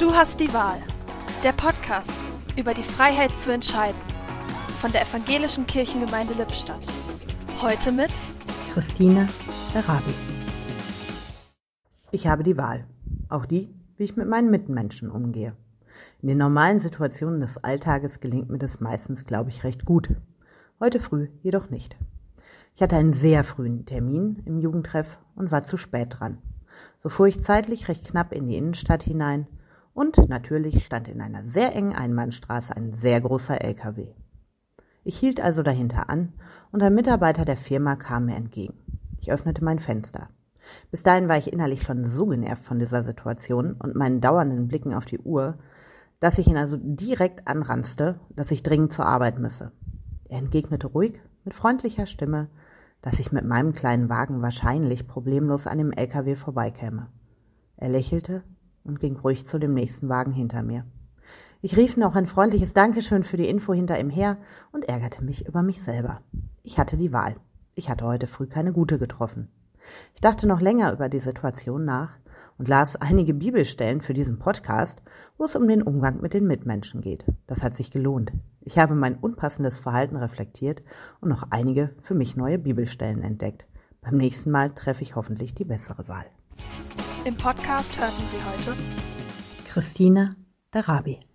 Du hast die Wahl. Der Podcast über die Freiheit zu entscheiden. Von der Evangelischen Kirchengemeinde Lippstadt. Heute mit Christine Arabi. Ich habe die Wahl. Auch die, wie ich mit meinen Mitmenschen umgehe. In den normalen Situationen des Alltages gelingt mir das meistens, glaube ich, recht gut. Heute früh jedoch nicht. Ich hatte einen sehr frühen Termin im Jugendtreff und war zu spät dran. So fuhr ich zeitlich recht knapp in die Innenstadt hinein und natürlich stand in einer sehr engen Einbahnstraße ein sehr großer LKW. Ich hielt also dahinter an und ein Mitarbeiter der Firma kam mir entgegen. Ich öffnete mein Fenster. Bis dahin war ich innerlich schon so genervt von dieser Situation und meinen dauernden Blicken auf die Uhr, dass ich ihn also direkt anranzte, dass ich dringend zur Arbeit müsse. Er entgegnete ruhig, mit freundlicher Stimme, dass ich mit meinem kleinen Wagen wahrscheinlich problemlos an dem LKW vorbeikäme. Er lächelte und ging ruhig zu dem nächsten Wagen hinter mir. Ich rief noch ein freundliches Dankeschön für die Info hinter ihm her und ärgerte mich über mich selber. Ich hatte die Wahl. Ich hatte heute früh keine gute getroffen. Ich dachte noch länger über die Situation nach und las einige Bibelstellen für diesen Podcast, wo es um den Umgang mit den Mitmenschen geht. Das hat sich gelohnt. Ich habe mein unpassendes Verhalten reflektiert und noch einige für mich neue Bibelstellen entdeckt. Beim nächsten Mal treffe ich hoffentlich die bessere Wahl. Im Podcast hörten Sie heute Christine Darabi.